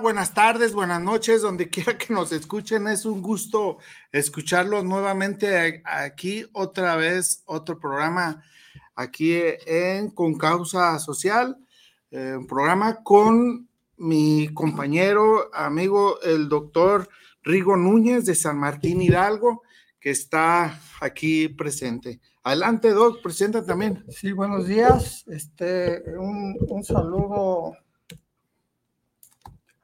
Buenas tardes, buenas noches, donde quiera que nos escuchen. Es un gusto escucharlos nuevamente aquí otra vez, otro programa aquí en Con Causa Social, eh, un programa con mi compañero, amigo, el doctor Rigo Núñez de San Martín Hidalgo, que está aquí presente. Adelante, Doc, presenta también. Sí, buenos días. Este, un saludo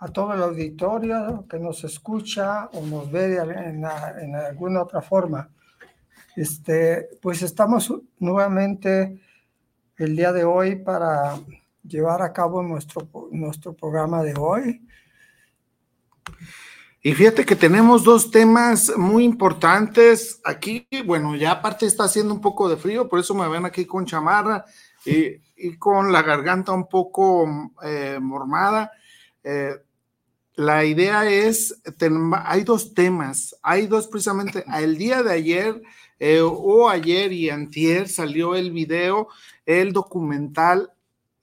a todo el auditorio que nos escucha o nos ve en, alguna otra forma. Este, pues estamos nuevamente el día de hoy para llevar a cabo nuestro, nuestro programa de hoy. Y fíjate que tenemos dos temas muy importantes aquí. Bueno, ya aparte está haciendo un poco de frío, por eso me ven aquí con chamarra y, y con la garganta un poco eh, mormada. Eh, la idea es, hay dos temas, hay dos precisamente, el día de ayer eh, o ayer y antier salió el video, el documental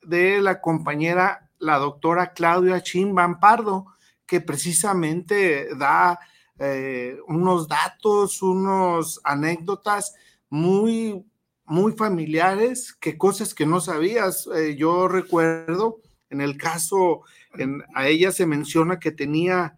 de la compañera, la doctora Claudia Chimban Pardo, que precisamente da eh, unos datos, unos anécdotas muy, muy familiares, que cosas que no sabías. Eh, yo recuerdo en el caso a ella se menciona que tenía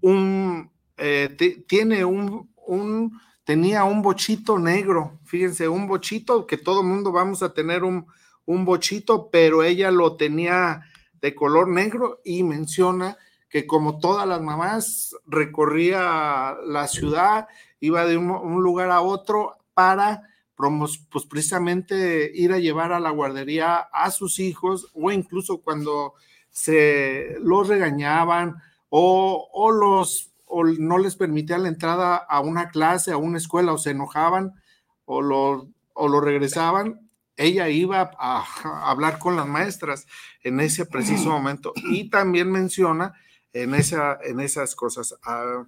un, eh, tiene un, un, tenía un bochito negro, fíjense, un bochito, que todo mundo vamos a tener un, un bochito, pero ella lo tenía de color negro y menciona que como todas las mamás recorría la ciudad, iba de un, lugar a otro para pues precisamente ir a llevar a la guardería a sus hijos o incluso cuando se los regañaban o, los o no les permitían la entrada a una clase, a una escuela, o se enojaban o lo, o lo regresaban, ella iba a, hablar con las maestras en ese preciso momento. Y también menciona en, esa, en esas cosas. Ah,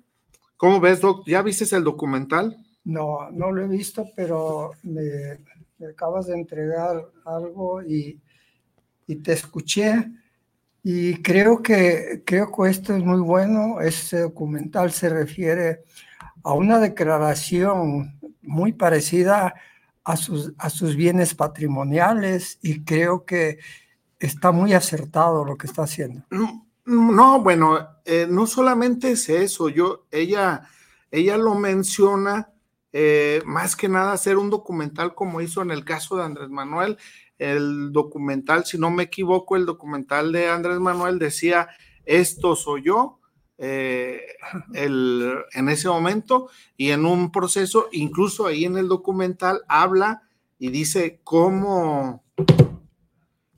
¿Cómo ves, Doc? ¿Ya viste el documental? No, no lo he visto, pero me, acabas de entregar algo y, y te escuché y creo que, creo que esto es muy bueno. Este documental se refiere a una declaración muy parecida a sus, a sus bienes patrimoniales y creo que está muy acertado lo que está haciendo. No, bueno, eh, no solamente es eso, yo, ella, ella lo menciona eh, más que nada hacer un documental como hizo en el caso de Andrés Manuel, el documental, si no me equivoco, el documental de Andrés Manuel decía, esto soy yo, eh, en ese momento y en un proceso, incluso ahí en el documental habla y dice cómo,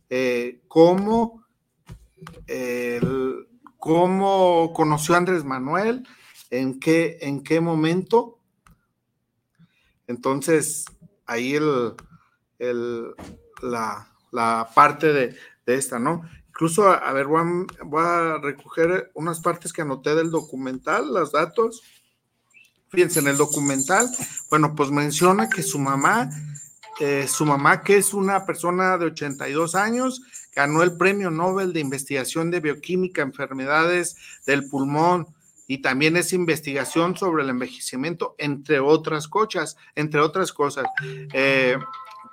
eh, cómo, cómo conoció a Andrés Manuel, en qué, en qué momento. Entonces, ahí el, el, la, parte de, esta, ¿no? Incluso, a, ver, voy a, recoger unas partes que anoté del documental, los datos. Fíjense, en el documental, bueno, pues menciona que su mamá, eh, su mamá que es una persona de 82 años, ganó el Premio Nobel de Investigación de Bioquímica, Enfermedades del Pulmón, y también es investigación sobre el envejecimiento, entre otras cosas, entre otras cosas. Eh,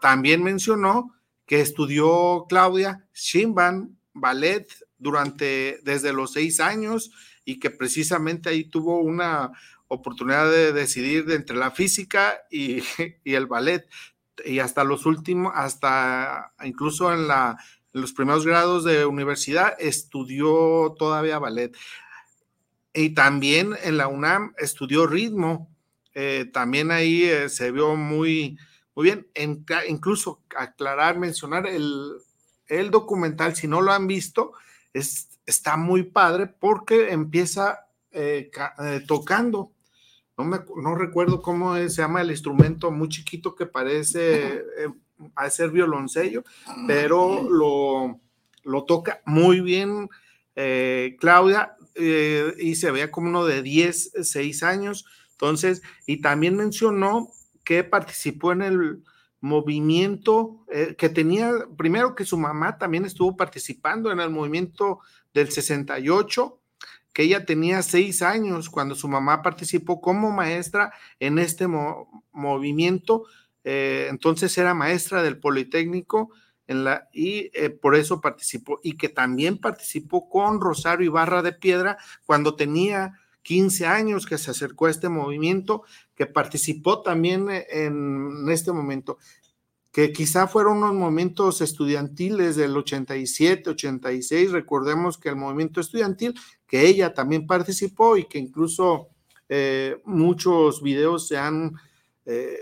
también mencionó que estudió Claudia Shimban ballet durante desde los seis años y que precisamente ahí tuvo una, oportunidad de decidir de entre la física y, y el ballet y hasta los últimos, hasta incluso en, la, los primeros grados de universidad estudió todavía ballet. Y también en la UNAM estudió ritmo. Eh, también ahí eh, se vio muy, muy bien. En, incluso aclarar, mencionar el, el, documental, si no lo han visto, es, está muy padre porque empieza eh, tocando no, recuerdo cómo se llama el instrumento muy chiquito que parece eh, a ser violoncello, pero lo, lo toca muy bien eh, Claudia eh, y se veía como uno de 10, 6 años. Entonces, y también mencionó que participó en el movimiento que tenía, primero que su mamá también estuvo participando en el movimiento del 68 que ella tenía seis años cuando su mamá participó como maestra en este movimiento. Eh, entonces era maestra del Politécnico y eh, por eso participó. Y que también participó con Rosario Ibarra de Piedra cuando tenía 15 años que se acercó a este movimiento, que participó también en este momento que quizá fueron unos momentos estudiantiles del 87, 86, recordemos que el movimiento estudiantil, que ella también participó y que incluso eh, muchos videos se han, eh,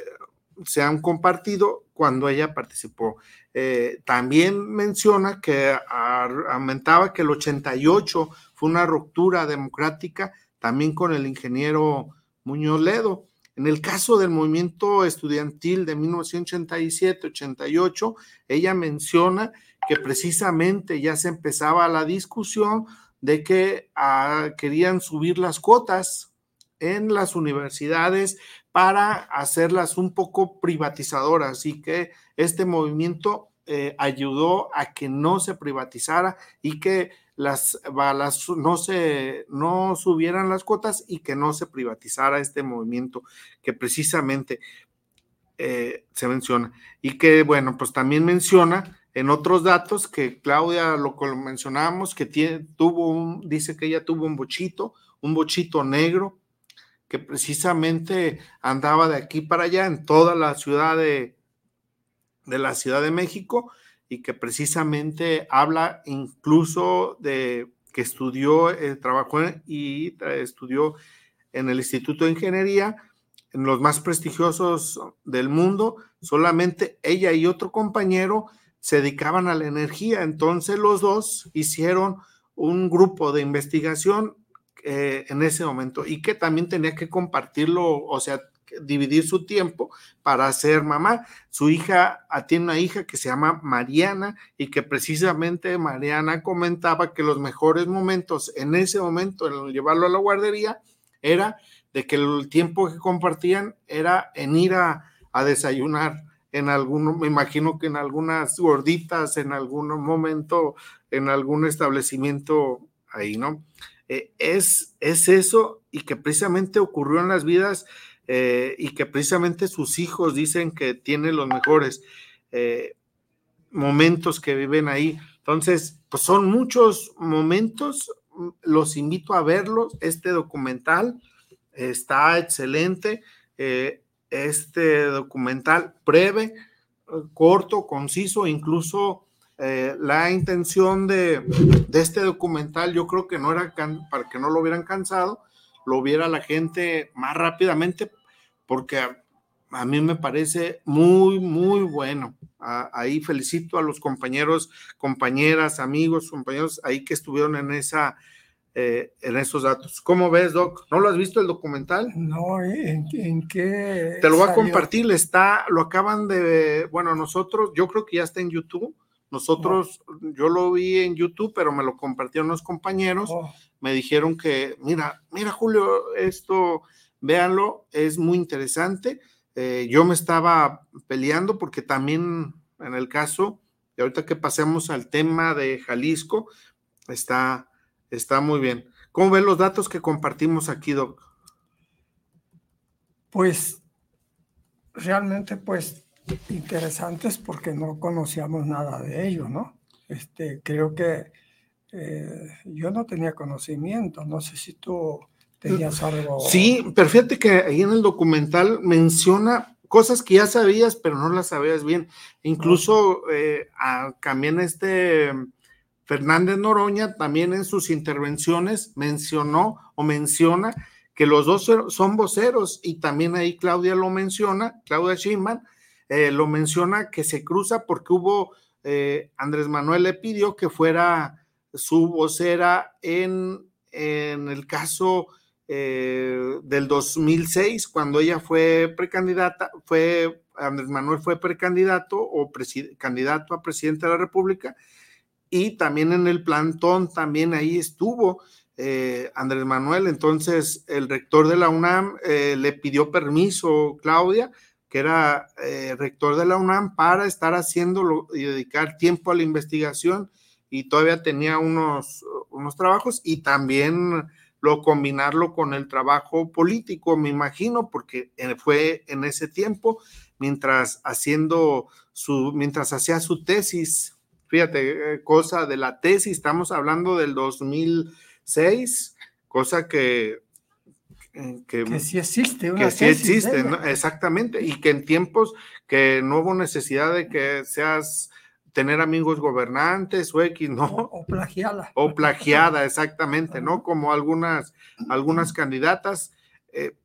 se han compartido cuando ella participó. Eh, también menciona que aumentaba que el 88 fue una ruptura democrática también con el ingeniero Muñoz Ledo. En el caso del movimiento estudiantil de 1987-88, ella menciona que precisamente ya se empezaba la discusión de que ah, querían subir las cuotas en las universidades para hacerlas un poco privatizadoras y que este movimiento eh, ayudó a que no se privatizara y que las balas no se no subieran las cuotas y que no se privatizara este movimiento que precisamente eh, se menciona. Y que bueno pues también menciona en otros datos que Claudia lo, lo mencionábamos que tiene, tuvo un dice que ella tuvo un bochito un bochito negro que precisamente andaba de aquí para allá en toda la ciudad de, de la Ciudad de México y que precisamente habla incluso de que estudió, eh, trabajó y estudió en el Instituto de Ingeniería, en los más prestigiosos del mundo, solamente ella y otro compañero se dedicaban a la energía, entonces los dos hicieron un grupo de investigación eh, en ese momento y que también tenía que compartirlo, o sea, dividir su tiempo para ser mamá. Su hija ah, tiene una hija que se llama Mariana y que precisamente Mariana comentaba que los mejores momentos en ese momento, en llevarlo a la guardería, era de que el tiempo que compartían era en ir a, desayunar en algún, me imagino que en algunas gorditas, en algún momento, en algún establecimiento ahí, ¿no? Eh, es, es eso y que precisamente ocurrió en las vidas eh, y que precisamente sus hijos dicen que tienen los mejores eh, momentos que viven ahí. Entonces, pues son muchos momentos, los invito a verlos, este documental está excelente, eh, este documental breve, corto, conciso, incluso la intención de, de, este documental yo creo que no era para que no lo hubieran cansado, lo viera la gente más rápidamente, porque a, mí me parece muy, muy bueno. ahí felicito a los compañeros, compañeras, amigos, compañeros ahí que estuvieron en esa, eh, en esos datos. ¿Cómo ves, Doc? ¿No lo has visto el documental? No, ¿en, qué? Te lo voy a compartir, está, lo acaban de, bueno, nosotros, yo creo que ya está en YouTube. Nosotros, yo lo vi en YouTube, pero me lo compartieron los compañeros. Oh me dijeron que, mira, mira Julio, esto, véanlo, es muy interesante. Eh, yo me estaba peleando porque también en el caso, y ahorita que pasemos al tema de Jalisco, está, está muy bien. ¿Cómo ven los datos que compartimos aquí, Doc? Pues realmente, pues interesantes porque no conocíamos nada de ello, ¿no? Este, creo que eh, yo no tenía conocimiento, no sé si tú tenías algo. Sí, pero fíjate que ahí en el documental menciona cosas que ya sabías, pero no las sabías bien. Incluso eh, también este Fernández Noroña, también en sus intervenciones mencionó o menciona que los dos son voceros y también ahí Claudia lo menciona, Claudia Schimman, eh, lo menciona que se cruza porque hubo, eh, Andrés Manuel le pidió que fuera su vocera en, en el caso eh, del 2006, cuando ella fue precandidata, fue, Andrés Manuel fue precandidato o candidato a presidente de la República, y también en el plantón, también ahí estuvo Andrés Manuel, entonces el rector de la UNAM le pidió permiso, Claudia, que era rector de la UNAM, para estar haciéndolo y dedicar tiempo a la investigación y todavía tenía unos, unos trabajos y también lo combinarlo con el trabajo político, me imagino, porque eh, fue en ese tiempo, mientras haciendo su, mientras hacía su tesis, fíjate, eh, cosa de la tesis, estamos hablando del 2006, cosa que eh, que, sí existe, una que sí existe, exactamente, y que en tiempos que no hubo necesidad de que seas tener amigos gobernantes o X, ¿no? O, plagiada. O plagiada, exactamente, ¿no? Como algunas, algunas candidatas. Eh,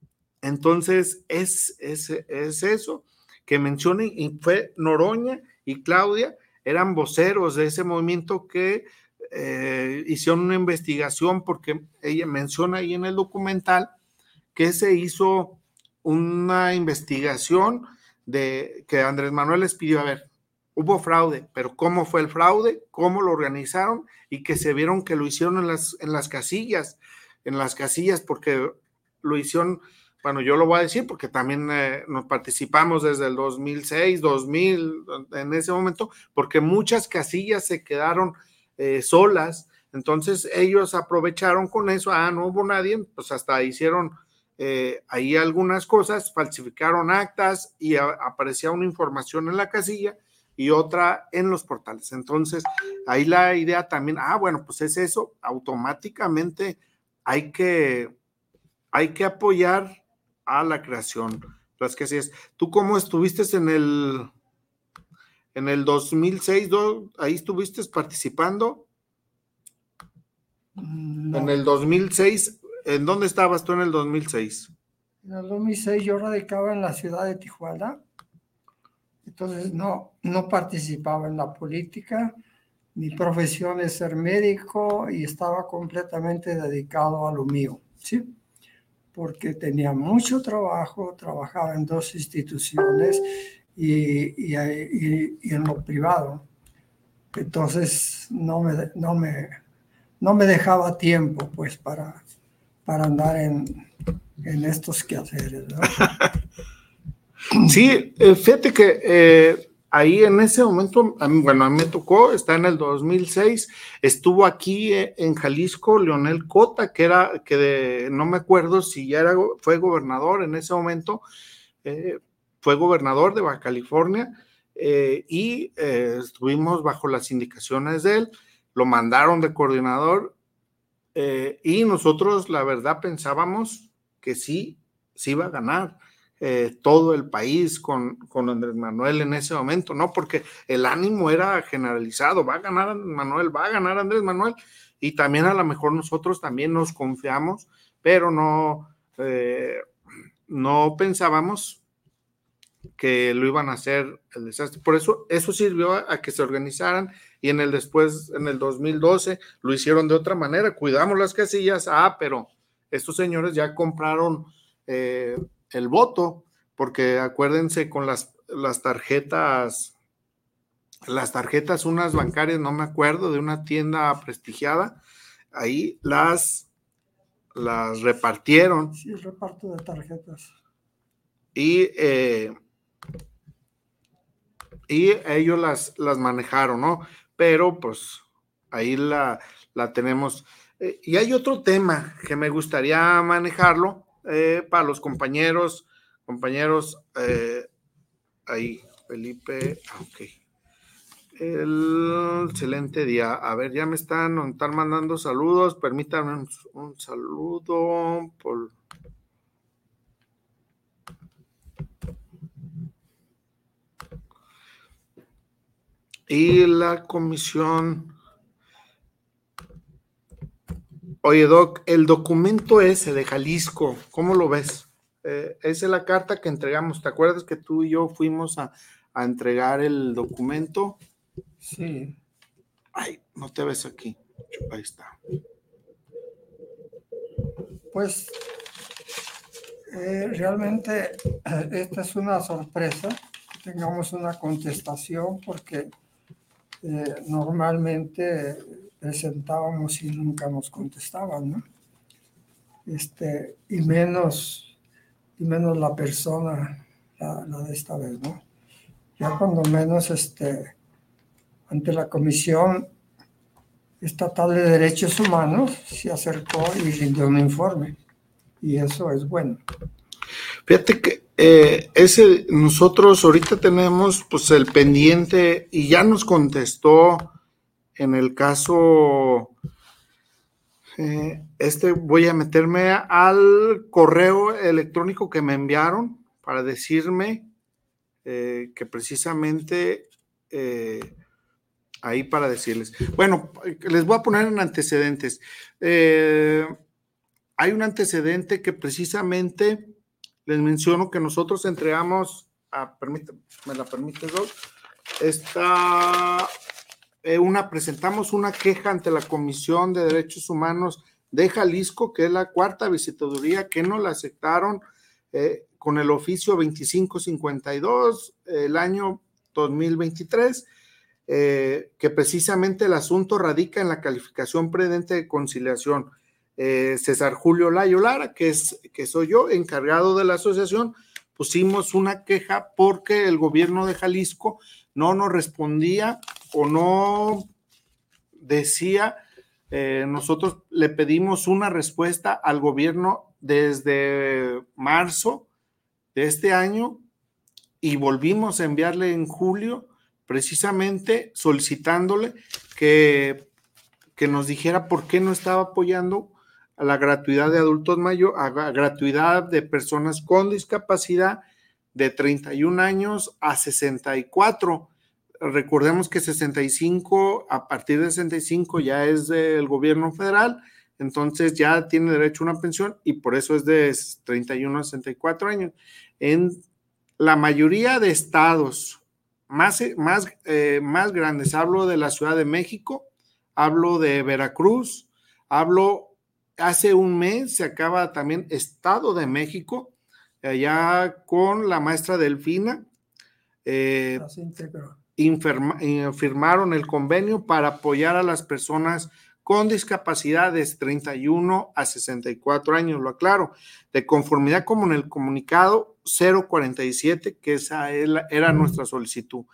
entonces, es, es, es, eso que mencionen, y fue Noroña y Claudia, eran voceros de ese movimiento que eh, hicieron una investigación, porque ella menciona ahí en el documental que se hizo una investigación de que Andrés Manuel les pidió, a ver, hubo fraude, pero ¿cómo fue el fraude? ¿Cómo lo organizaron? Y que se vieron que lo hicieron en las, en las casillas, en las casillas, porque lo hicieron, bueno, yo lo voy a decir porque también eh, nos participamos desde el 2006, 2000, en ese momento, porque muchas casillas se quedaron eh, solas, entonces ellos aprovecharon con eso, ah, no hubo nadie, pues hasta hicieron... Eh, ahí algunas cosas, falsificaron actas y aparecía una información en la casilla y otra en los portales. Entonces, ahí la idea también, ah, bueno, pues es eso, automáticamente hay que, hay que apoyar a la creación. Las que es. ¿Tú cómo estuviste en el, en el 2006? ¿Ahí estuviste participando? En el 2006, ¿en dónde estabas tú en el 2006? En el 2006 yo radicaba en la ciudad de Tijuana entonces no, no participaba en la política. Mi profesión es ser médico y estaba completamente dedicado a lo mío, ¿sí? Porque tenía mucho trabajo, trabajaba en dos instituciones y, y, en lo privado. Entonces no me, no me, no me dejaba tiempo pues para, para andar en, en estos quehaceres. Sí, eh, fíjate que eh, ahí en ese momento, bueno, a mí me tocó, está en el 2006, estuvo aquí eh, en Jalisco Leonel Cota, que era, que no me acuerdo si ya era, fue gobernador en ese momento, fue gobernador de Baja California y estuvimos bajo las indicaciones de él, lo mandaron de coordinador y nosotros la verdad pensábamos que sí, sí iba a ganar eh, todo el país con, con, Andrés Manuel en ese momento, ¿no? Porque el ánimo era generalizado, va a ganar Manuel, va a ganar Andrés Manuel, y también a lo mejor nosotros también nos confiamos, pero no, eh, no pensábamos que lo iban a hacer el desastre. Por eso, eso sirvió a, que se organizaran y en el después, en el 2012, lo hicieron de otra manera, cuidamos las casillas, ah, pero estos señores ya compraron eh, el voto, porque acuérdense con las, las tarjetas, las tarjetas, unas bancarias, no me acuerdo, de una tienda prestigiada, ahí las, las repartieron. Sí, reparto de tarjetas. Y, eh, y ellos las, las manejaron, ¿no? Pero pues ahí la, la tenemos. Eh, y hay otro tema que me gustaría manejarlo, eh, para los compañeros, compañeros, eh, ahí, Felipe, ah, ok. el excelente día. A ver, ya me están, están mandando saludos. Permítanme un, saludo por. Y la comisión. Oye, Doc, el documento ese de Jalisco, ¿cómo lo ves? Eh, esa es la carta que entregamos. ¿Te acuerdas que tú y yo fuimos a, a entregar el documento? Sí. Ay, no te ves aquí. Ahí está. Pues eh, realmente esta es una sorpresa tengamos una contestación porque eh, normalmente presentábamos y nunca nos contestaban, ¿no? Este, y menos, y menos la persona, la, la de esta vez, ¿no? Ya cuando menos este, ante la Comisión Estatal de Derechos Humanos, se acercó y rindió un informe. Y eso es bueno. Fíjate que eh, ese, nosotros ahorita tenemos pues el pendiente y ya nos contestó en el caso, eh, este voy a meterme al correo electrónico que me enviaron para decirme eh, que precisamente ahí para decirles. Bueno, les voy a poner en antecedentes. Hay un antecedente que precisamente les menciono que nosotros entregamos, a, me la permite dos, está eh, una, presentamos una queja ante la Comisión de Derechos Humanos de Jalisco, que es la cuarta visitaduría, que no la aceptaron eh, con el oficio 2552 el año 2023 eh, que precisamente el asunto radica en la calificación prudente de conciliación. Eh, César Julio Layo Lara, que, es, que soy yo, encargado de la asociación, pusimos una queja porque el gobierno de Jalisco no nos respondía o no decía, eh, nosotros le pedimos una respuesta al gobierno desde marzo de este año y volvimos a enviarle en julio precisamente solicitándole que, que nos dijera por qué no estaba apoyando a la gratuidad de adultos mayores, a la gratuidad de personas con discapacidad de 31 años a 64. Recordemos que 65, a partir de 65 ya es del gobierno federal, entonces ya tiene derecho a una pensión y por eso es de 31 a 64 años. En la mayoría de estados más, más, eh, más grandes. Hablo de la Ciudad de México, hablo de Veracruz, hablo, hace un mes se acaba también Estado de México, allá con la maestra Delfina. Eh, firmaron el convenio para apoyar a las personas con discapacidades 31 a 64 años, lo aclaro, de conformidad como en el comunicado 047, que esa era nuestra solicitud.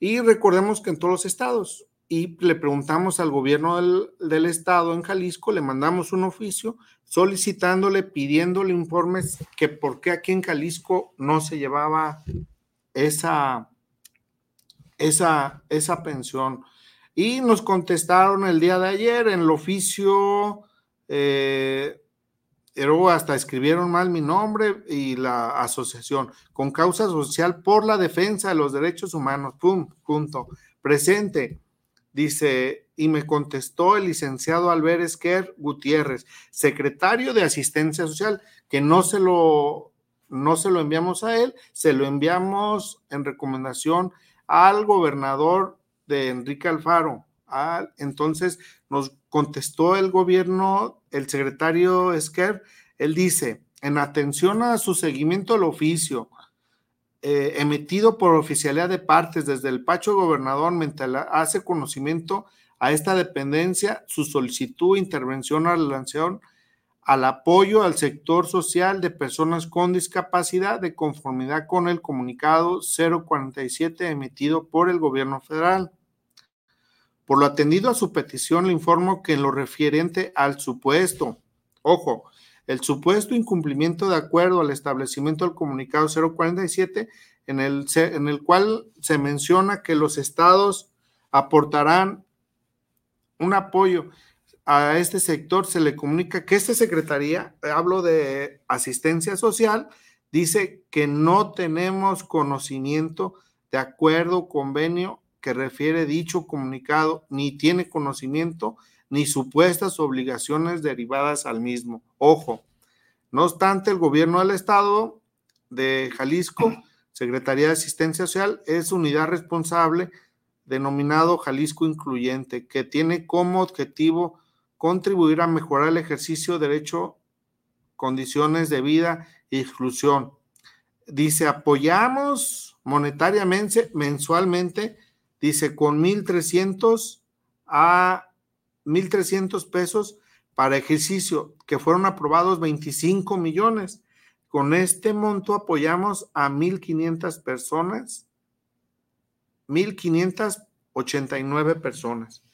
Y recordemos que en todos los estados, y le preguntamos al gobierno del, estado en Jalisco, le mandamos un oficio solicitándole, pidiéndole informes que por qué aquí en Jalisco no se llevaba esa, esa, esa pensión. Y nos contestaron el día de ayer en el oficio eh, pero hasta escribieron mal mi nombre y la asociación con causa social por la defensa de los derechos humanos. Pum, punto. Presente. Dice, y me contestó el licenciado Albert Esquer Gutiérrez, secretario de Asistencia Social, que no se lo, no se lo enviamos a él, se lo enviamos en recomendación al gobernador de Enrique Alfaro. entonces nos contestó el gobierno, el secretario Esquer, él dice, en atención a su seguimiento al oficio eh, emitido por oficialidad de partes desde el Pacho Gobernador, mientras hace conocimiento a esta dependencia su solicitud, intervención a la al apoyo al sector social de personas con discapacidad de conformidad con el comunicado 047 emitido por el gobierno federal. Por lo atendido a su petición, le informo que en lo referente al supuesto, ojo, el supuesto incumplimiento de acuerdo al establecimiento del comunicado 047, en el, en el cual se menciona que los estados aportarán un apoyo a este sector. Se le comunica que esta secretaría, hablo de asistencia social, dice que no tenemos conocimiento de acuerdo, convenio que refiere dicho comunicado, ni tiene conocimiento ni supuestas obligaciones derivadas al mismo. Ojo, no obstante, el gobierno del estado de Jalisco, Secretaría de Asistencia Social, es unidad responsable denominado Jalisco Incluyente, que tiene como objetivo contribuir a mejorar el ejercicio de derecho, condiciones de vida e inclusión. Dice, apoyamos monetariamente, mensualmente, dice, con 1.300 a 1.300 pesos para ejercicio, que fueron aprobados 25 millones. Con este monto apoyamos a 1.500 personas, 1.589 personas,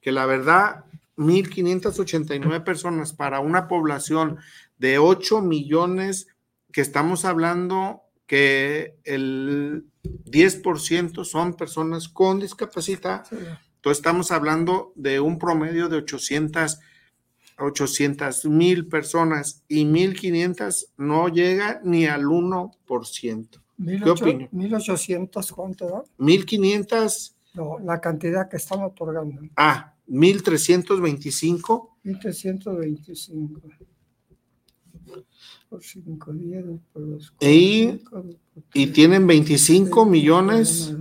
que la verdad, 1.589 personas para una población de 8 millones, que estamos hablando que el 10% son personas con discapacidad. Entonces estamos hablando de un promedio de 800 mil personas y 1500 no llega ni al 1%. ¿Qué opinión? 1800, ¿cuánto da? 1500. No, la cantidad que están otorgando. Ah, 1325. 1325. Por 5 días. Por los y, y tienen 25 millones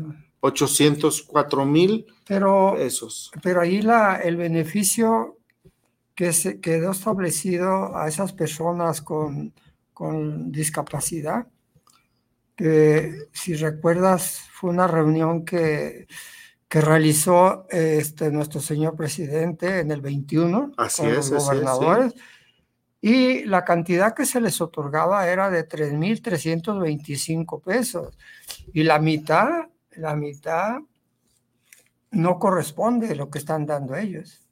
804 mil pero, pesos. Pero ahí la, el beneficio que se quedó establecido a esas personas con, con discapacidad, que si recuerdas fue una reunión que, que realizó este, nuestro señor presidente en el 21 con los gobernadores. Y la cantidad que se les otorgaba era de 3.325 pesos. Y la mitad, la mitad no corresponde a lo que están dando ellos.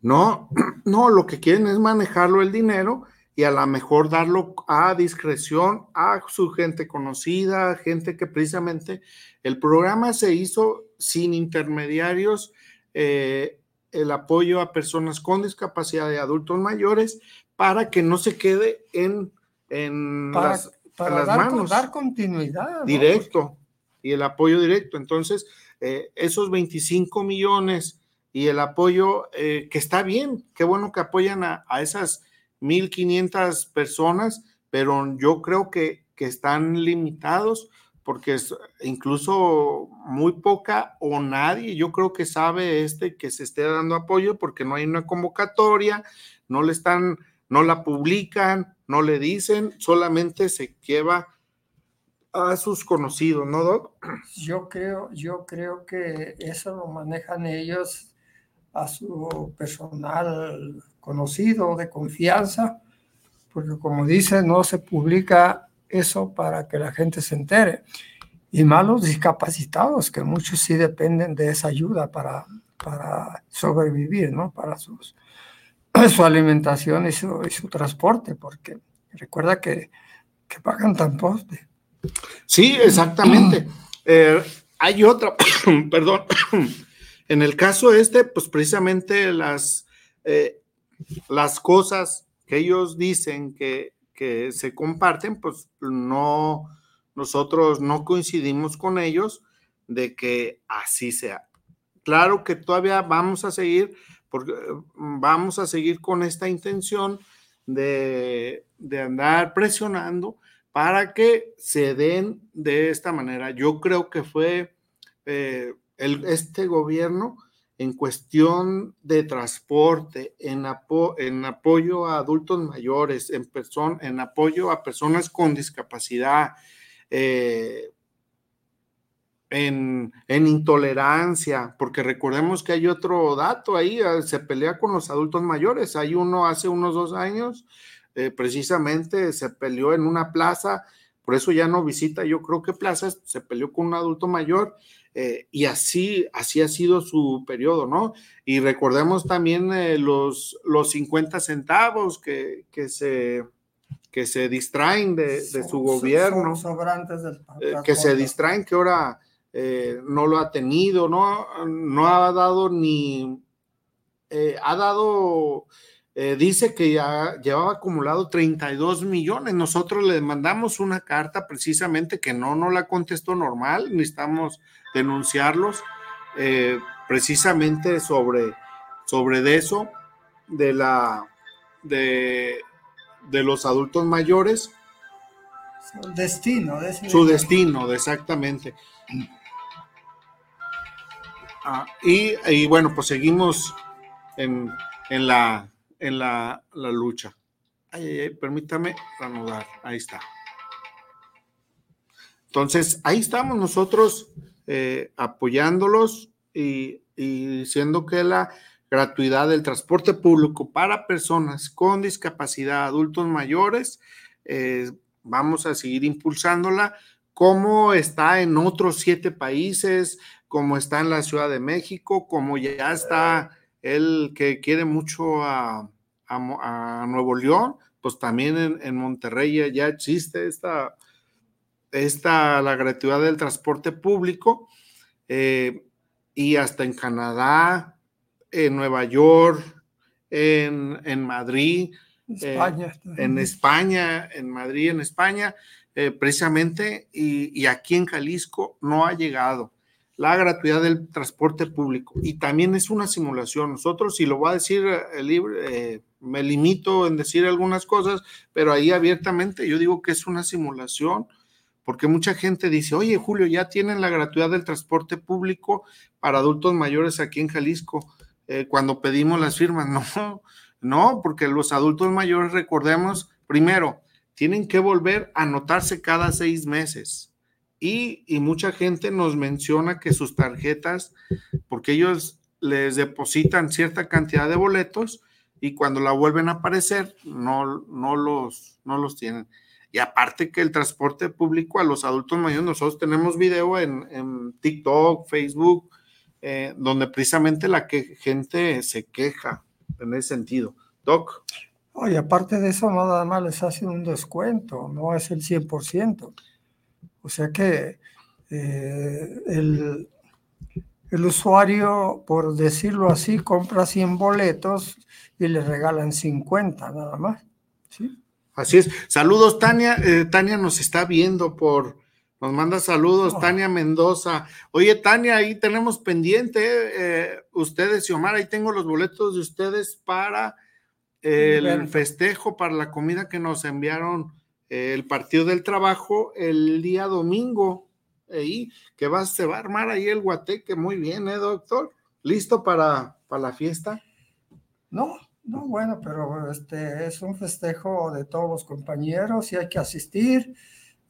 No, no, lo que quieren es manejarlo el dinero y a lo mejor darlo a discreción a su gente conocida, gente que precisamente el programa se hizo sin intermediarios, eh, el apoyo a personas con discapacidad de adultos mayores para que no se quede en, en Para, las, para las dar, manos. dar continuidad. ¿no? Y el apoyo directo. Entonces, eh, esos 25 millones y el apoyo, eh, que está bien, qué bueno que apoyan a, a esas 1.500 personas, pero yo creo que, que están limitados porque es incluso muy poca o nadie, yo creo que sabe este que se esté dando apoyo porque no hay una convocatoria, no le están, no la publican, no le dicen, solamente se lleva a sus conocidos, ¿no, Doc? Yo creo, yo creo que eso lo manejan ellos a su personal conocido de confianza, porque como dice, no se publica eso para que la gente se entere. Y más los discapacitados, que muchos sí dependen de esa ayuda para, para sobrevivir, ¿no? Para sus, su alimentación y su, y su transporte, porque recuerda que, que pagan transporte. Sí, exactamente. Eh, hay otra, perdón, en el caso este, pues precisamente las, eh, las cosas que ellos dicen que, que se comparten, pues no, nosotros no coincidimos con ellos de que así sea. Claro que todavía vamos a seguir, porque vamos a seguir con esta intención de, de andar presionando para que se den de esta manera. Yo creo que fue eh, este gobierno en cuestión de transporte, en, apo en apoyo a adultos mayores, en, apoyo a personas con discapacidad, eh, en, intolerancia, porque recordemos que hay otro dato ahí, eh, se pelea con los adultos mayores. Hay uno hace unos dos años eh, precisamente se peleó en una plaza, por eso ya no visita, yo creo que plazas, se peleó con un adulto mayor eh, y así, así ha sido su periodo, ¿no? Y recordemos también eh, los, los 50 centavos que, que, se, que se distraen de, de su gobierno, Son sobrantes del que se distraen, que ahora eh, no lo ha tenido, no, no ha dado ni, eh, ha dado, eh, dice que ya llevaba acumulado 32 millones. Nosotros le mandamos una carta precisamente que no, no la contestó normal, necesitamos denunciarlos precisamente sobre, sobre de eso, de la, de, de los adultos mayores. Su destino. Su destino, exactamente. Ah, y, bueno, pues seguimos en, la, en la, lucha. permítame reanudar. Ahí está. Entonces, ahí estamos nosotros eh, apoyándolos y, diciendo que la gratuidad del transporte público para personas con discapacidad, adultos mayores, eh, vamos a seguir impulsándola como está en otros siete países, como está en la Ciudad de México, como ya está él que quiere mucho a, Nuevo León, pues también en, Monterrey ya existe esta, esta, la gratuidad del transporte público, eh, y hasta en Canadá, en Nueva York, en, Madrid, España, eh, en España, en Madrid, en España, eh, precisamente, y, aquí en Jalisco no ha llegado la gratuidad del transporte público. Y también es una simulación. Nosotros, si lo voy a decir el eh, eh, me limito en decir algunas cosas, pero ahí abiertamente yo digo que es una simulación, porque mucha gente dice, oye, Julio, ya tienen la gratuidad del transporte público para adultos mayores aquí en Jalisco, eh, cuando pedimos las firmas. No, no, porque los adultos mayores, recordemos, primero, tienen que volver a anotarse cada seis meses y, mucha gente nos menciona que sus tarjetas, porque ellos les depositan cierta cantidad de boletos y cuando la vuelven a aparecer no, no, los, no los tienen. Y aparte que el transporte público a los adultos mayores, nosotros tenemos video en, TikTok, Facebook, eh, donde precisamente la que gente se queja en ese sentido. Doc. Oye, aparte de eso, nada más les hacen un descuento, no es el 100%. O sea que eh, el, usuario, por decirlo así, compra 100 boletos y le regalan 50 nada más. ¿sí? Así es. Saludos, Tania. Eh, Tania nos está viendo por, nos manda saludos, oh. Tania Mendoza. Oye, Tania, ahí tenemos pendiente, eh, ustedes y Omar, ahí tengo los boletos de ustedes para el festejo, para la comida que nos enviaron el partido del trabajo el día domingo, ahí, que va, se va a armar ahí el guateque, muy bien, ¿eh, doctor? ¿Listo para, para la fiesta? No, no, bueno, pero este es un festejo de todos los compañeros y hay que asistir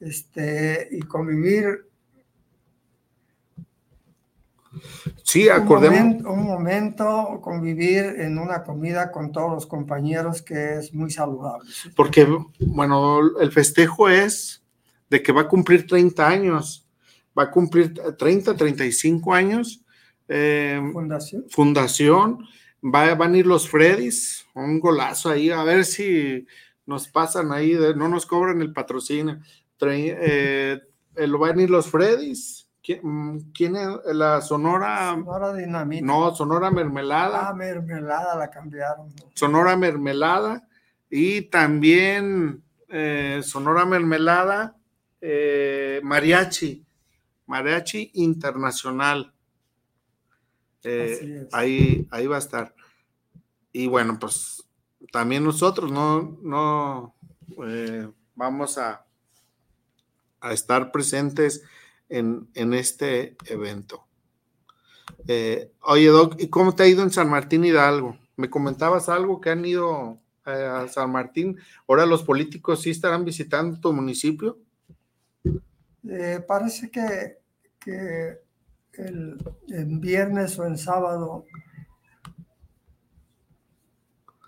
este, y convivir Sí, acordemos. Un momento, convivir en una comida con todos los compañeros que es muy saludable. Porque, bueno, el festejo es de que va a cumplir 30 años, va a cumplir 30, 35 años. Eh, fundación. Fundación. Va, van a ir los Freddys, un golazo ahí, a ver si nos pasan ahí, no nos cobran el patrocinio. Eh, eh, lo van a ir los Freddys ¿Quién, es la Sonora? Sonora Dinamita. No, Sonora Mermelada. Ah, Mermelada la cambiaron. Sonora Mermelada y también eh, Sonora Mermelada, eh, Mariachi, Mariachi Internacional. Eh, ahí, ahí va a estar. Y bueno, pues también nosotros no, no vamos a, a estar presentes en, este evento. Eh, oye, Doc, ¿y cómo te ha ido en San Martín Hidalgo? Me comentabas algo que han ido eh, a San Martín. Ahora los políticos sí estarán visitando tu municipio. Eh, parece que, que el, viernes o en sábado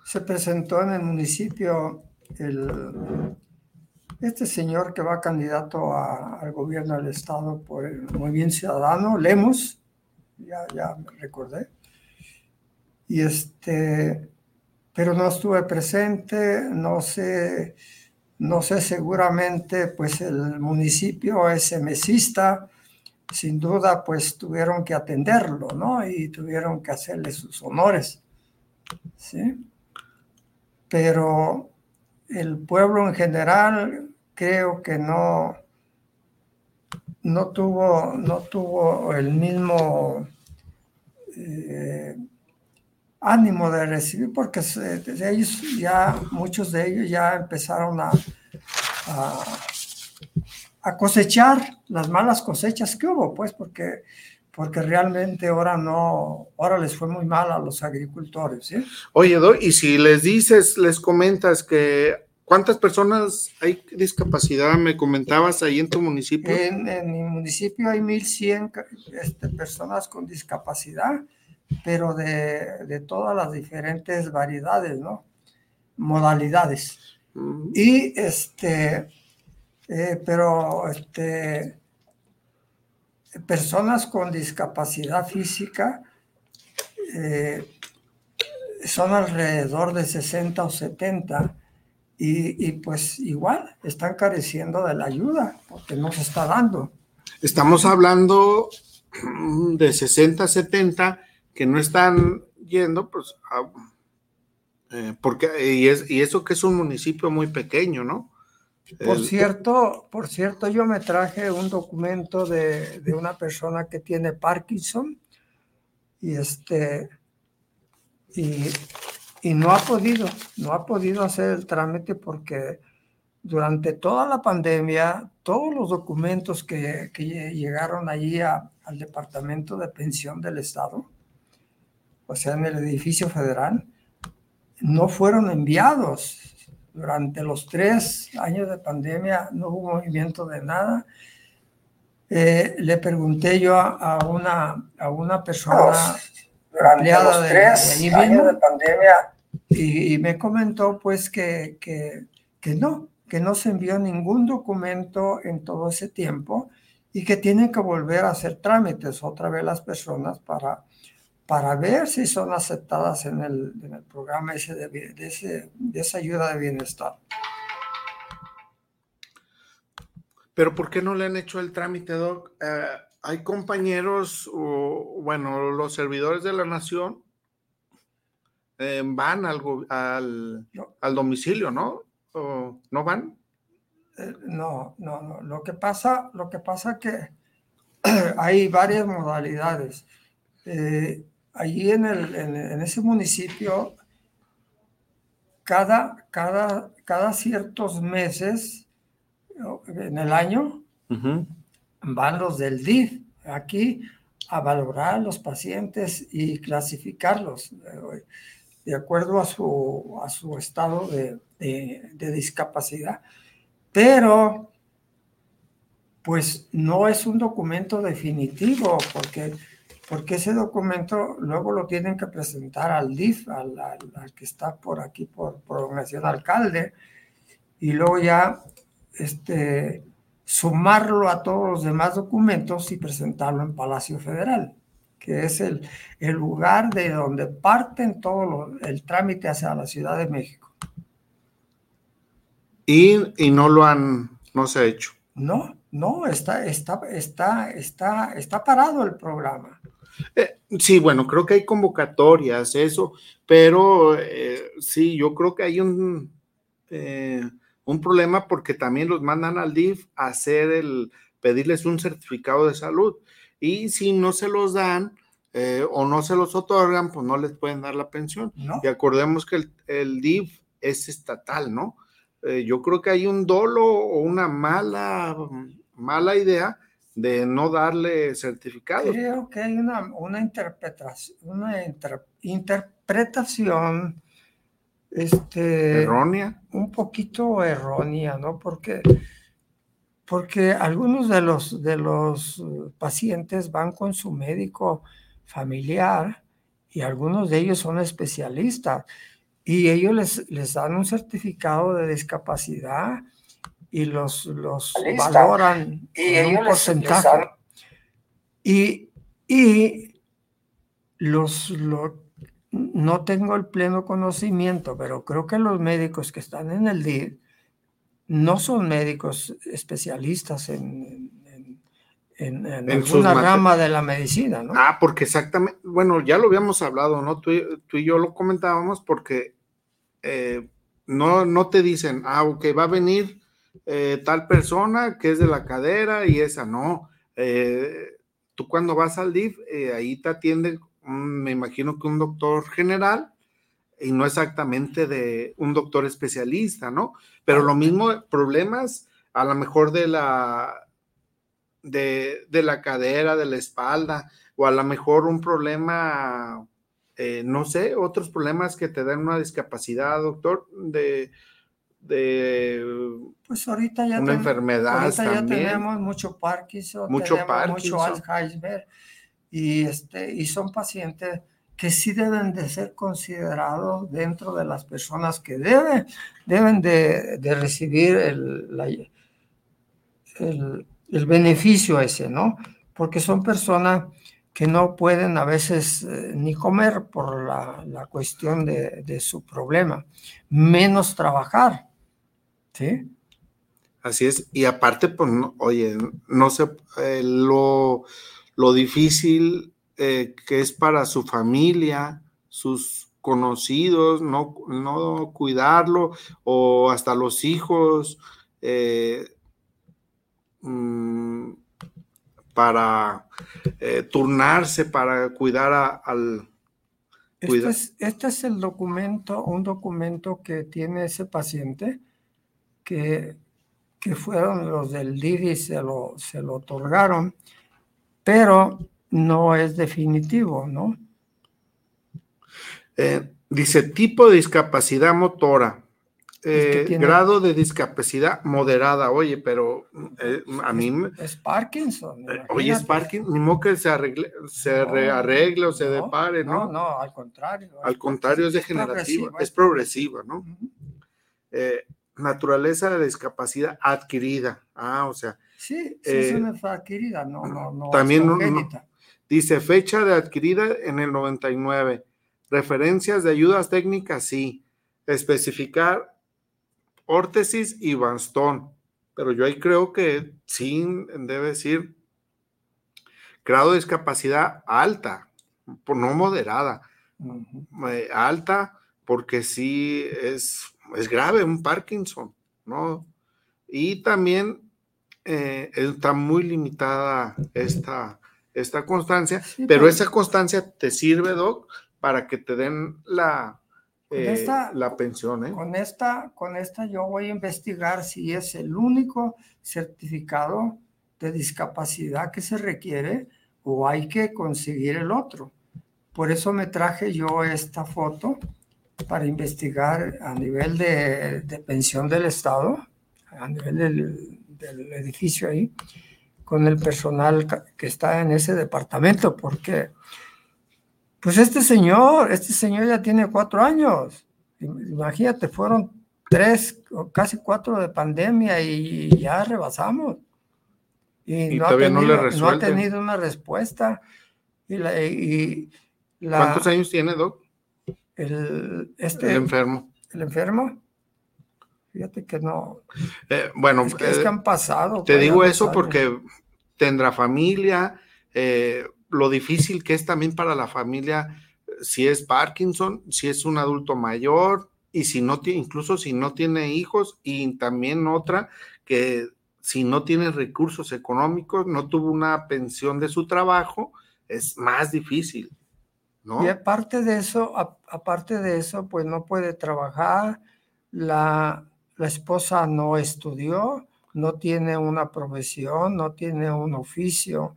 se presentó en el municipio el este señor que va candidato al gobierno del estado por el Movimiento Ciudadano, Lemos, ya, ya recordé, y este, pero no estuve presente, no sé, no sé seguramente, pues el municipio es mesista, sin duda, pues tuvieron que atenderlo, ¿no? Y tuvieron que hacerle sus honores, ¿sí? Pero el pueblo en general creo que no, no tuvo, no tuvo el mismo eh, ánimo de recibir, porque ellos ya, muchos de ellos ya empezaron a, a, cosechar las malas cosechas que hubo, pues, porque, porque realmente ahora no, ahora les fue muy mal a los agricultores. ¿sí? Oye, y si les dices, les comentas que ¿Cuántas personas hay discapacidad? Me comentabas ahí en tu municipio. En, mi municipio hay 1.100 este, personas con discapacidad, pero de, todas las diferentes variedades, ¿no? Modalidades. Y este, eh, pero este, personas con discapacidad física eh, son alrededor de 60 o 70 y, pues igual están careciendo de la ayuda porque no se está dando. Estamos hablando de 60, 70 que no están yendo, pues, eh, porque, y, es, y eso que es un municipio muy pequeño, ¿no? Por cierto, por cierto, yo me traje un documento de, de, una persona que tiene Parkinson y este y y no ha podido, no ha podido hacer el trámite porque durante toda la pandemia, todos los documentos que, llegaron allí al Departamento de Pensión del Estado, o sea, en el edificio federal, no fueron enviados. Durante los tres años de pandemia no hubo movimiento de nada. Eh, le pregunté yo a, una, a una persona durante los tres años de pandemia y, me comentó pues que, que, que, no, que no se envió ningún documento en todo ese tiempo y que tienen que volver a hacer trámites otra vez las personas para, para ver si son aceptadas en el, en el programa ese de, de, ese, de esa ayuda de bienestar. Pero ¿por qué no le han hecho el trámite, Doc? Eh, hay compañeros, o, bueno, los servidores de la nación eh, van al, al, al, domicilio, ¿no? ¿O ¿No van? Eh, no, no, no. Lo que pasa, lo que pasa que hay varias modalidades. Eh, allí en, el, en, ese municipio, cada, cada, cada ciertos meses en el año van los del DIF aquí a valorar a los pacientes y clasificarlos de acuerdo a su, a su estado de, discapacidad. Pero, pues no es un documento definitivo, porque, porque ese documento luego lo tienen que presentar al DIF, al, que está por aquí, por prolongación alcalde, y luego ya este, sumarlo a todos los demás documentos y presentarlo en Palacio Federal que es el, el lugar de donde parten todo el trámite hacia la Ciudad de México. Y, y, no lo han, no se ha hecho. No, no, está, está, está, está, está parado el programa. Eh, sí, bueno, creo que hay convocatorias, eso, pero eh, sí, yo creo que hay un, eh, un problema porque también los mandan al DIF a hacer el, pedirles un certificado de salud y si no se los dan o no se los otorgan, pues no les pueden dar la pensión. Y acordemos que el, el DIF es estatal, ¿no? Yo creo que hay un dolo o una mala, mala idea de no darle certificado. Creo que hay una, una interpretación, una interpretación este, errónea. Un poquito errónea, ¿no? Porque porque algunos de los, de los pacientes van con su médico familiar y algunos de ellos son especialistas y ellos les, les dan un certificado de discapacidad y los, los valoran y ellos un porcentaje. y, y los, no tengo el pleno conocimiento, pero creo que los médicos que están en el DIR no son médicos especialistas en, en, en, alguna rama de la medicina, ¿no? Ah, porque exactamente, bueno, ya lo habíamos hablado, ¿no? Tú, tú y yo lo comentábamos porque eh, no, no te dicen, ah, ok, va a venir eh, tal persona que es de la cadera y esa, no. Eh, tú cuando vas al DIF, ahí te atiende, me imagino que un doctor general y no exactamente de un doctor especialista, ¿no? Pero lo mismo, problemas a lo mejor de la, de, de la cadera, de la espalda, o a lo mejor un problema eh, no sé, otros problemas que te dan una discapacidad, doctor, de, de pues ahorita ya una enfermedad ahorita ya tenemos mucho Parkinson, mucho Parkinson. mucho Alzheimer y este y son pacientes que sí deben de ser considerados dentro de las personas que deben deben de, de recibir el, el, el beneficio ese, ¿no? Porque son personas que no pueden a veces eh, ni comer por la, la cuestión de, de, su problema, menos trabajar. ¿Sí? Así es. Y aparte, pues, oye, no sé eh, lo, lo, difícil eh, que es para su familia, sus conocidos, no, no cuidarlo, o hasta los hijos. Mmm, para eh, turnarse, para cuidar al... Este es, este es, el documento, un documento que tiene ese paciente que, que fueron los del DIVI, se lo, se lo otorgaron, pero no es definitivo, ¿no? Eh, dice tipo de discapacidad motora, eh, grado de discapacidad moderada, oye, pero eh, a mí... Es Parkinson. Eh, oye, es Parkinson, ni modo que se arregle, se rearregle o se depare, ¿no? No, no, al contrario. Al contrario, es degenerativa, es progresiva, ¿no? Naturaleza de discapacidad adquirida. Ah, o sea. Sí, sí es una adquirida, no, no, no. También dice fecha de adquirida en el 99. Referencias de ayudas técnicas, sí. Especificar órtesis y bastón. Pero yo ahí creo que sí debe decir grado de discapacidad alta, no moderada, eh, alta, porque sí es, es grave un Parkinson, ¿no? Y también eh, está muy limitada esta, esta constancia, pero esa constancia te sirve, Doc, para que te den la, eh, la pensión. ¿eh? Con, esta, con esta yo voy a investigar si es el único certificado de discapacidad que se requiere o hay que conseguir el otro. Por eso me traje yo esta foto para investigar a nivel de, de pensión del Estado, a nivel del, del, edificio ahí, con el personal que está en ese departamento, porque pues este señor, este señor ya tiene cuatro años. Imagínate, fueron tres, casi cuatro de pandemia y ya rebasamos. Y, no, ha tenido, no, ha tenido, una respuesta. Y la, y la, ¿Cuántos años tiene, Doc? El, este, el enfermo. El enfermo. Fíjate que no. Eh, bueno, es que, es que, eh, han pasado. Te digo eso porque tendrá familia, eh, lo difícil que es también para la familia si es Parkinson, si es un adulto mayor y si no tiene, incluso si no tiene hijos y también otra que si no tiene recursos económicos, no tuvo una pensión de su trabajo, es más difícil. ¿No? Y aparte de eso, aparte de eso, pues no puede trabajar, la, la esposa no estudió, no tiene una profesión, no tiene un oficio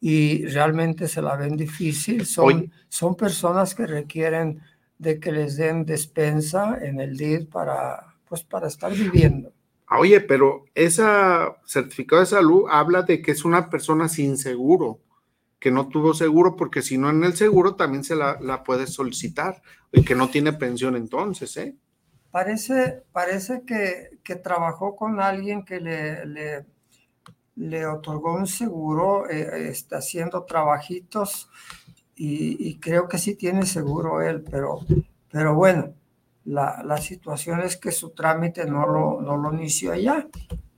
y realmente se la ven difícil. Son, son personas que requieren de que les den despensa en el DID para, pues, para estar viviendo. Oye, pero ese certificado de salud habla de que es una persona sin seguro, que no tuvo seguro, porque si no en el seguro también se la, la puede solicitar y que no tiene pensión entonces, ¿eh? Parece, parece que, que trabajó con alguien que le, le le otorgó un seguro, eh, está haciendo trabajitos y, creo que sí tiene seguro él, pero, pero bueno, la, la, situación es que su trámite no lo, no lo inició allá,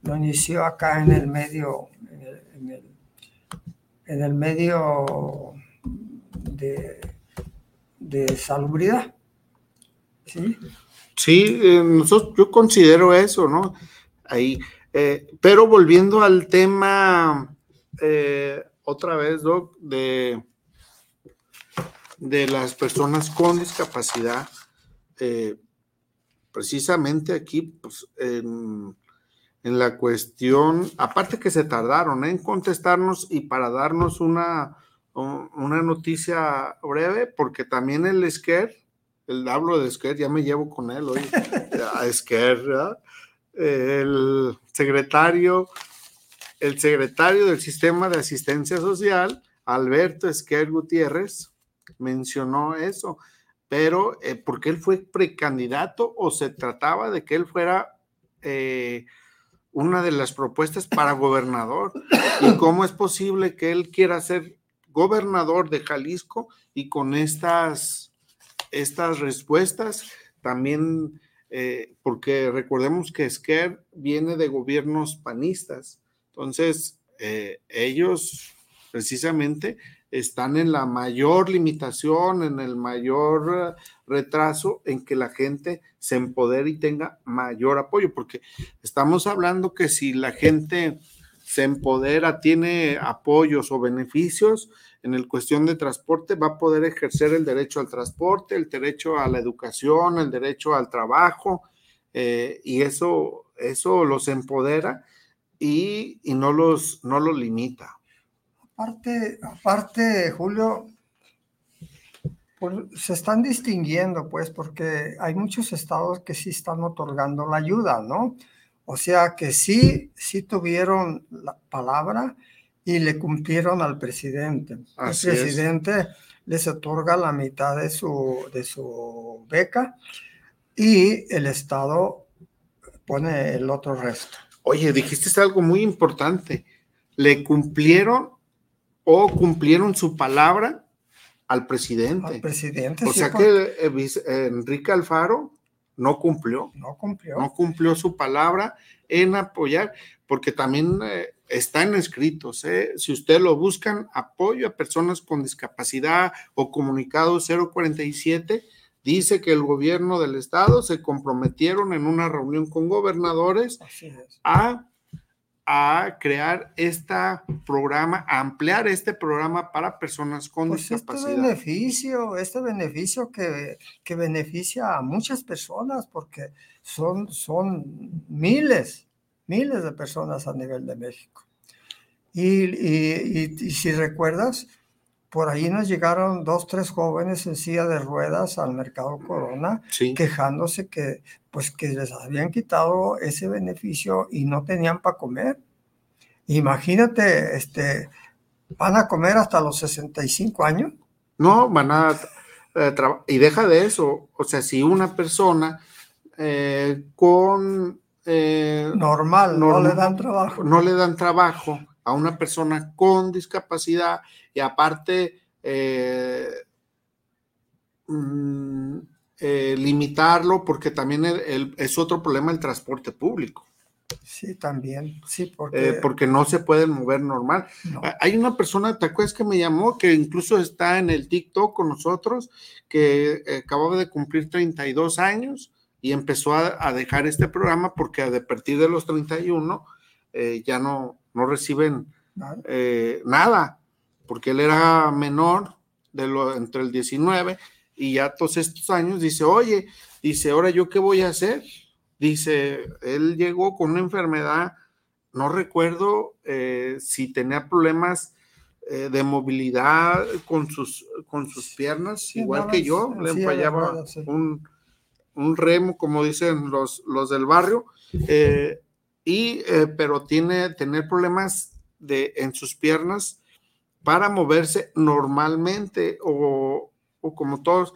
lo inició acá en el medio, medio de, de salubridad. Sí, sí eh, nosotros, yo considero eso, ¿no? Ahí, eh, pero volviendo al tema, eh, otra vez, Doc, de, de las personas con discapacidad, precisamente aquí, pues, en, en, la cuestión, aparte que se tardaron en contestarnos y para darnos una, una noticia breve, porque también el Esquer, el hablo de Esquer, ya me llevo con él hoy, a Esquer, el secretario, el secretario del Sistema de Asistencia Social, Alberto Esquer Gutiérrez, mencionó eso, pero eh, porque él fue precandidato o se trataba de que él fuera eh, una de las propuestas para gobernador y cómo es posible que él quiera ser gobernador de Jalisco y con estas, estas respuestas también, eh, porque recordemos que Esquer viene de gobiernos panistas, entonces eh, ellos precisamente están en la mayor limitación, en el mayor retraso en que la gente se empodere y tenga mayor apoyo, porque estamos hablando que si la gente se empodera, tiene apoyos o beneficios, en el cuestión de transporte va a poder ejercer el derecho al transporte, el derecho a la educación, el derecho al trabajo, eh, y eso, eso los empodera y, no, los, no los limita. Aparte, aparte, Julio, pues, se están distinguiendo, pues, porque hay muchos estados que sí están otorgando la ayuda, ¿no? O sea que sí, sí tuvieron la palabra y le cumplieron al presidente. el presidente les otorga la mitad de su, de su beca y el Estado pone el otro resto. Oye, dijiste algo muy importante. ¿Le cumplieron o cumplieron su palabra al presidente? Al presidente. O sea que eh, Enrique Alfaro no cumplió. No cumplió. No cumplió su palabra en apoyar, porque también eh, están escritos. ¿eh? Si ustedes lo buscan, apoyo a personas con discapacidad o comunicado 047, dice que el gobierno del estado se comprometieron en una reunión con gobernadores a, a, crear este programa, a ampliar este programa para personas con pues discapacidad. Este beneficio, este beneficio que, que beneficia a muchas personas porque son, son miles miles de personas a nivel de México. Y, si recuerdas, por ahí nos llegaron dos, tres jóvenes en silla de ruedas al mercado Corona, quejándose que, pues, que les habían quitado ese beneficio y no tenían para comer. Imagínate, este, ¿van a comer hasta los 65 años? No, van a... Eh, y deja de eso, o sea, si una persona eh, con eh, normal, no le dan trabajo. No le dan trabajo a una persona con discapacidad y aparte eh, mm, eh, limitarlo porque también es otro problema el transporte público. Sí, también, sí, porque... porque no se pueden mover normal. Hay una persona, ¿te acuerdas que me llamó? Que incluso está en el TikTok con nosotros, que acababa de cumplir 32 años y empezó a, dejar este programa porque a partir de los 31 eh, ya no, no reciben eh, nada, porque él era menor de lo, entre el 19 y ya todos estos años dice, oye, dice, ahora yo qué voy a hacer? Dice, él llegó con una enfermedad, no recuerdo eh, si tenía problemas de movilidad con sus, con sus piernas, igual que yo, le fallaba un un remo, como dicen los, los del barrio, eh, eh, pero tiene tener problemas de, en sus piernas para moverse normalmente o, como todos.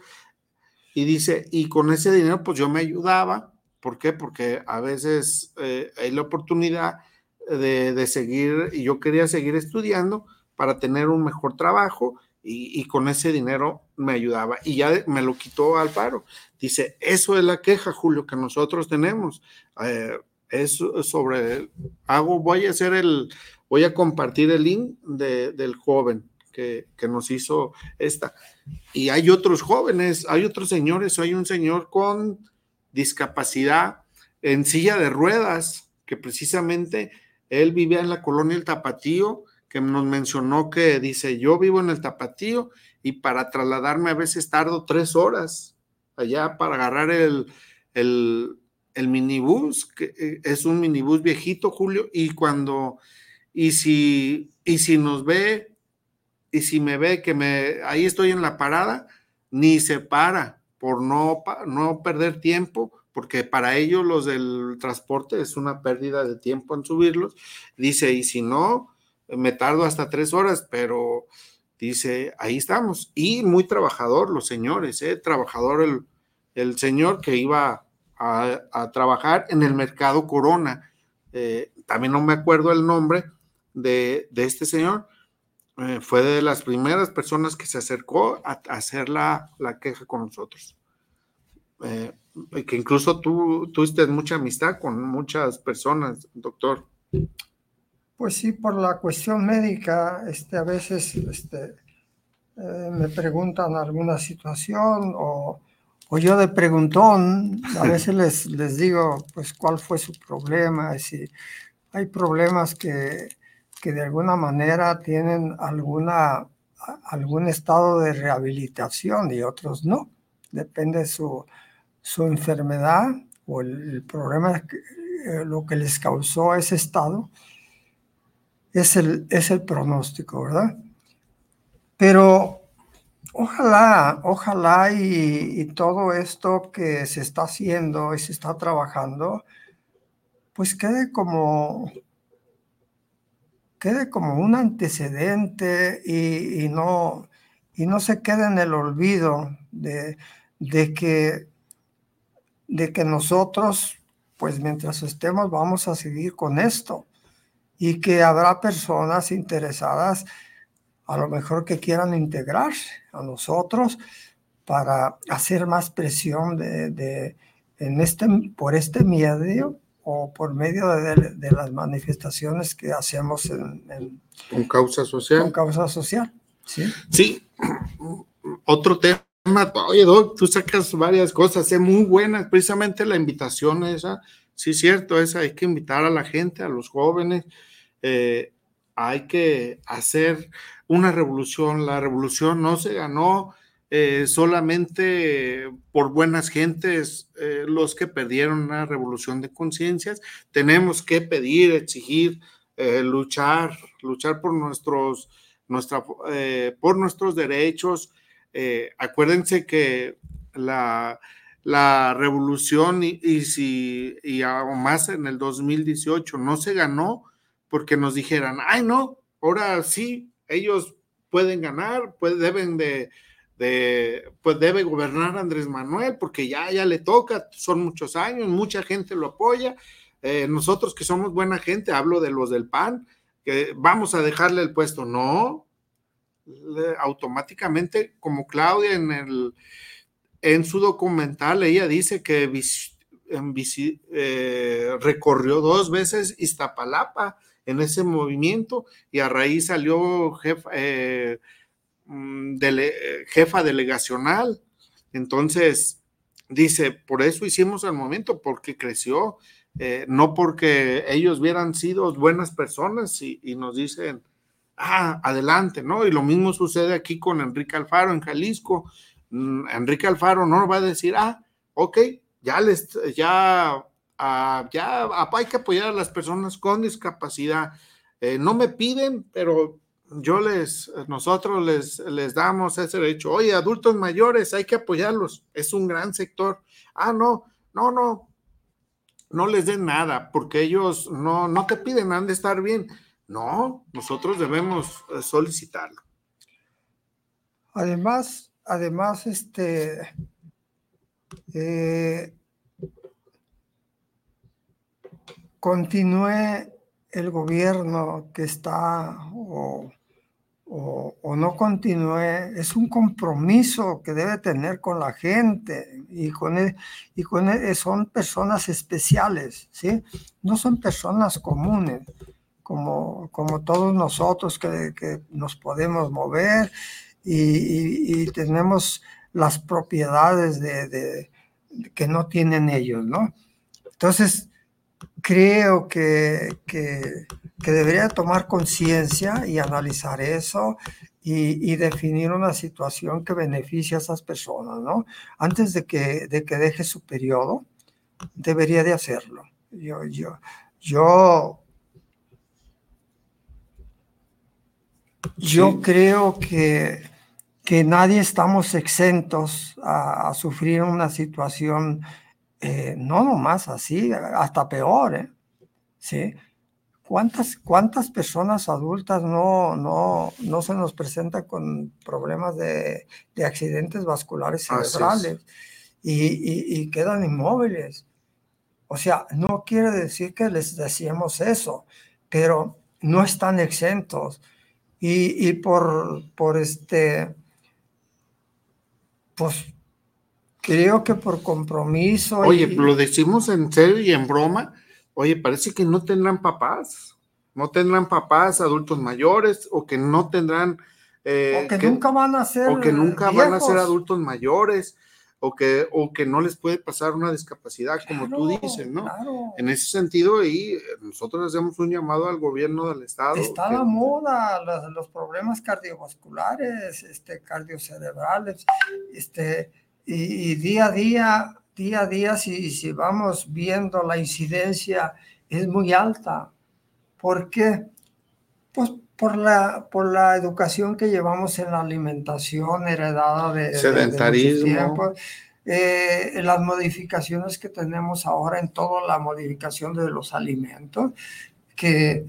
Y dice, y con ese dinero pues yo me ayudaba. ¿Por qué? Porque a veces eh, hay la oportunidad de, de, seguir, y yo quería seguir estudiando para tener un mejor trabajo y, con ese dinero me ayudaba y ya me lo quitó Alfaro. Dice, eso es la queja, Julio, que nosotros tenemos. Eh, es sobre, hago, voy a hacer el, voy a compartir el link del joven que, que, nos hizo esta. Y hay otros jóvenes, hay otros señores, hay un señor con discapacidad en silla de ruedas, que precisamente él vivía en la colonia El Tapatío, que nos mencionó que dice, yo vivo en el Tapatío y para trasladarme a veces tardo tres horas allá para agarrar el, el, el minibús, que eh, es un minibús viejito, Julio, y cuando, y si, y si nos ve, y si me ve que me, ahí estoy en la parada, ni se para por no, no perder tiempo, porque para ellos los del transporte es una pérdida de tiempo en subirlos. Dice, y si no, me tardo hasta tres horas, pero dice, ahí estamos. Y muy trabajador los señores, ¿eh? trabajador el, el señor que iba a, trabajar en el mercado Corona. Eh, también no me acuerdo el nombre de, este señor. Eh, fue de las primeras personas que se acercó a, hacer la, queja con nosotros. Eh, que incluso tú tuviste mucha amistad con muchas personas, doctor. Pues sí, por la cuestión médica, este, a veces este, me preguntan alguna situación o o yo de preguntón, a veces les, les digo, pues, cuál fue su problema, si hay problemas que, que de alguna manera tienen alguna, algún estado de rehabilitación y otros no. Depende de su, su enfermedad o el, problema, que, eh, lo que les causó ese estado, es el, es el pronóstico, ¿verdad? Pero Ojalá, ojalá y, todo esto que se está haciendo y se está trabajando, pues quede como, quede como un antecedente y, no, y no se quede en el olvido de, de, que, de que nosotros, pues mientras estemos, vamos a seguir con esto y que habrá personas interesadas a lo mejor que quieran integrarse a nosotros para hacer más presión de, en este, por este medio o por medio de, las manifestaciones que hacemos en, con causa social. Con causa social, sí. Sí, otro tema. Oye, Doc, tú sacas varias cosas, es muy buenas, precisamente la invitación esa, sí, cierto, esa hay que invitar a la gente, a los jóvenes, eh, hay que hacer una revolución. La revolución no se ganó eh, solamente por buenas gentes, eh, los que perdieron una revolución de conciencias. Tenemos que pedir, exigir, eh, luchar, luchar por nuestros, nuestra, por nuestros derechos. acuérdense que la, la revolución y, y si y aún más en el 2018 no se ganó porque nos dijeran, ay no, ahora sí, ellos pueden ganar, pues deben de, pues debe gobernar Andrés Manuel, porque ya, ya le toca, son muchos años, mucha gente lo apoya. Eh, nosotros que somos buena gente, hablo de los del PAN, que vamos a dejarle el puesto. No, automáticamente, como Claudia en, el, en su documental, ella dice que eh, recorrió dos veces Iztapalapa en ese movimiento y a raíz salió jefa, eh, mm, jefa delegacional. Entonces, dice, por eso hicimos el momento, porque creció, eh, no porque ellos hubieran sido buenas personas y, nos dicen, ah, adelante, ¿no? Y lo mismo sucede aquí con Enrique Alfaro en Jalisco. Mm, Enrique Alfaro no va a decir, ah, ok, ya les, ya ya hay que apoyar a las personas con discapacidad. Eh, no me piden, pero yo les, nosotros les, les damos ese derecho. Oye, adultos mayores, hay que apoyarlos. Es un gran sector. Ah, no, no, no, no les den nada, porque ellos no, no te piden, han de estar bien. No, nosotros debemos eh, solicitarlo. Además, además, este, eh, continúe el gobierno que está o, no continúe, es un compromiso que debe tener con la gente y con, e, y con e, son personas especiales, ¿sí? No son personas comunes, como, como todos nosotros que, que nos podemos mover y, tenemos las propiedades de, de, que no tienen ellos, ¿no? Entonces, creo que, que, que debería tomar conciencia y analizar eso y, definir una situación que beneficie a esas personas, ¿no? Antes de que, de que deje su periodo, debería de hacerlo. Yo, yo, yo, yo creo que, que nadie estamos exentos a, sufrir una situación, eh, no nomás así, hasta peor, ¿eh? ¿sí? ¿Cuántas, ¿Cuántas personas adultas no, no, no se nos presentan con problemas de, de accidentes vasculares cerebrales y, y, quedan inmóviles? O sea, no quiere decir que les decíamos eso, pero no están exentos. Y, y por, por este, pues creo que por compromiso. Oye, lo decimos en serio y en broma oye, parece que no tendrán papás, no tendrán papás adultos mayores o que no tendrán... Eh, o que, nunca van a ser... O que nunca van a ser adultos mayores. O que, o que no les puede pasar una discapacidad, como tú dices, ¿no? En ese sentido, y nosotros hacemos un llamado al gobierno del Estado. Está la moda, los, problemas cardiovasculares, este, cardiocerebrales, este, y día a día día a día, si, si vamos viendo la incidencia, es muy alta. ¿Por qué? Pues por la, por la educación que llevamos en la alimentación heredada de... Sedentarismo. Eh, las modificaciones que tenemos ahora en toda la modificación de los alimentos, que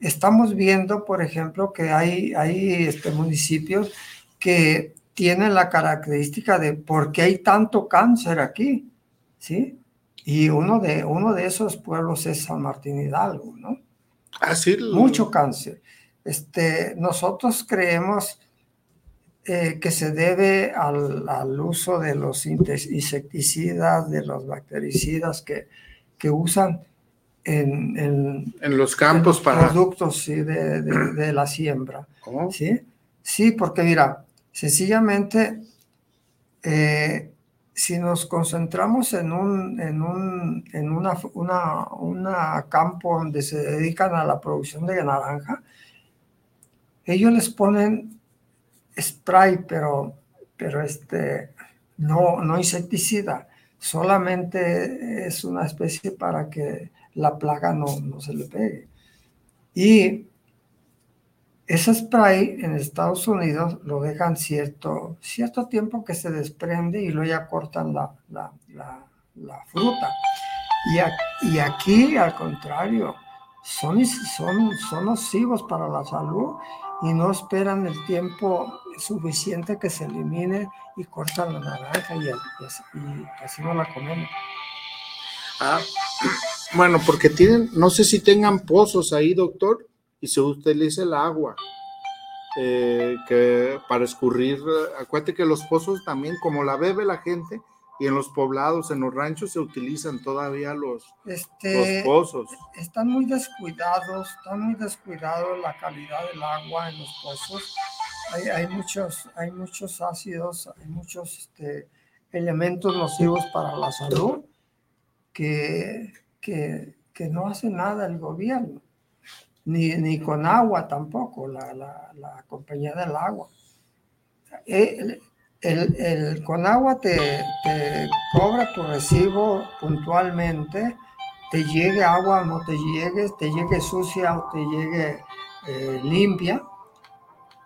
estamos viendo, por ejemplo, que hay, hay este, municipios que tiene la característica de por qué hay tanto cáncer aquí, ¿sí? Y uno de, uno de esos pueblos es San Martín Hidalgo, ¿no? Así. Ah, Mucho cáncer. Este, nosotros creemos eh, que se debe al, al, uso de los insecticidas, de los bactericidas que, que usan en, en, en los campos para... Productos sí, de, de, la siembra. ¿sí? sí, porque mira, Sencillamente, eh, si nos concentramos en un, en un en una, una, campo donde se dedican a la producción de naranja, ellos les ponen spray, pero, pero este, no, no insecticida, solamente es una especie para que la plaga no, no se le pegue. Y ese spray en Estados Unidos lo dejan cierto, cierto tiempo que se desprende y luego ya cortan la, la, fruta. Y, y, aquí, al contrario, son, son, son nocivos para la salud y no esperan el tiempo suficiente que se elimine y cortan la naranja y, y así no la comemos. Ah, bueno, porque tienen, no sé si tengan pozos ahí, doctor y se utiliza el agua eh, que para escurrir. Acuérdate que los pozos también, como la bebe la gente, y en los poblados, en los ranchos se utilizan todavía los, este, los pozos. Están muy descuidados, están muy descuidados la calidad del agua en los pozos. Hay, hay muchos, hay muchos ácidos, hay muchos este, elementos nocivos para la salud que, que, que no hace nada el gobierno ni, ni con agua tampoco, la, la, la compañía del agua. El, el, el, con agua te, cobra tu recibo puntualmente, te llegue agua o no te llegue, te llegue sucia o te llegue eh, limpia,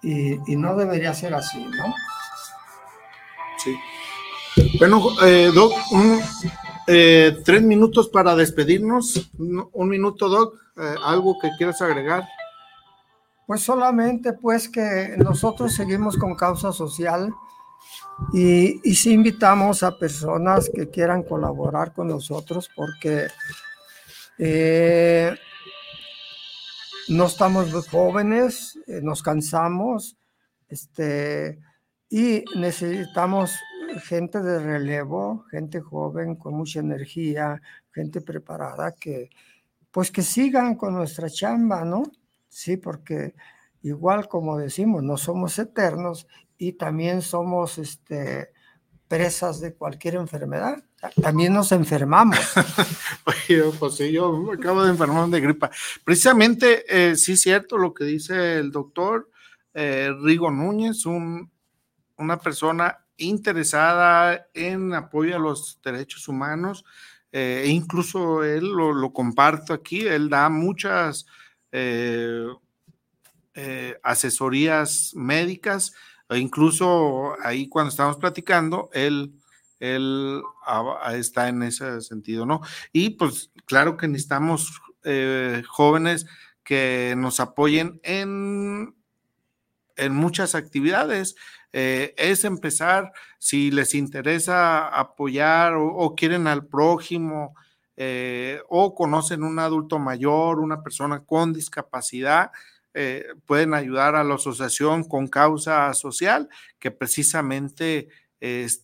y, y, no debería ser así, ¿no? Sí. Bueno, eh, eh, tres minutos para despedirnos. Un minuto, Doc. Eh, ¿Algo que quieras agregar? Pues solamente pues que nosotros seguimos con causa social y, y sí invitamos a personas que quieran colaborar con nosotros porque eh, no estamos jóvenes, nos cansamos este, y necesitamos gente de relevo, gente joven con mucha energía, gente preparada que pues que sigan con nuestra chamba, ¿no? Sí, porque igual como decimos, no somos eternos y también somos este presas de cualquier enfermedad. También nos enfermamos. Oye, pues sí, yo me acabo de enfermar de gripa. Precisamente, eh, sí es cierto lo que dice el doctor eh, Rigo Núñez, un, una persona interesada en apoyo a los derechos humanos. Eh, e incluso él lo, comparto aquí, él da muchas asesorías médicas e incluso ahí cuando estamos platicando, él, él está en ese sentido, ¿no? Y pues claro que necesitamos eh, jóvenes que nos apoyen en, en muchas actividades. Eh, es empezar, si les interesa apoyar o, quieren al prójimo eh, o conocen un adulto mayor, una persona con discapacidad, eh, pueden ayudar a la asociación con causa social, que precisamente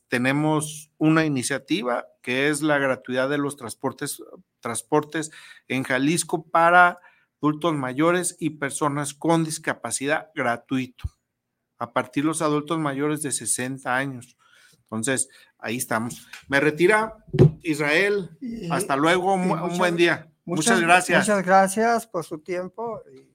tenemos una iniciativa que es la gratuidad de los transportes, transportes en Jalisco para adultos mayores y personas con discapacidad gratuito, a partir de los adultos mayores de 60 años. Entonces, ahí estamos. Me retira Israel. Hasta luego, un, buen día. Muchas, gracias. Muchas gracias por su tiempo. Y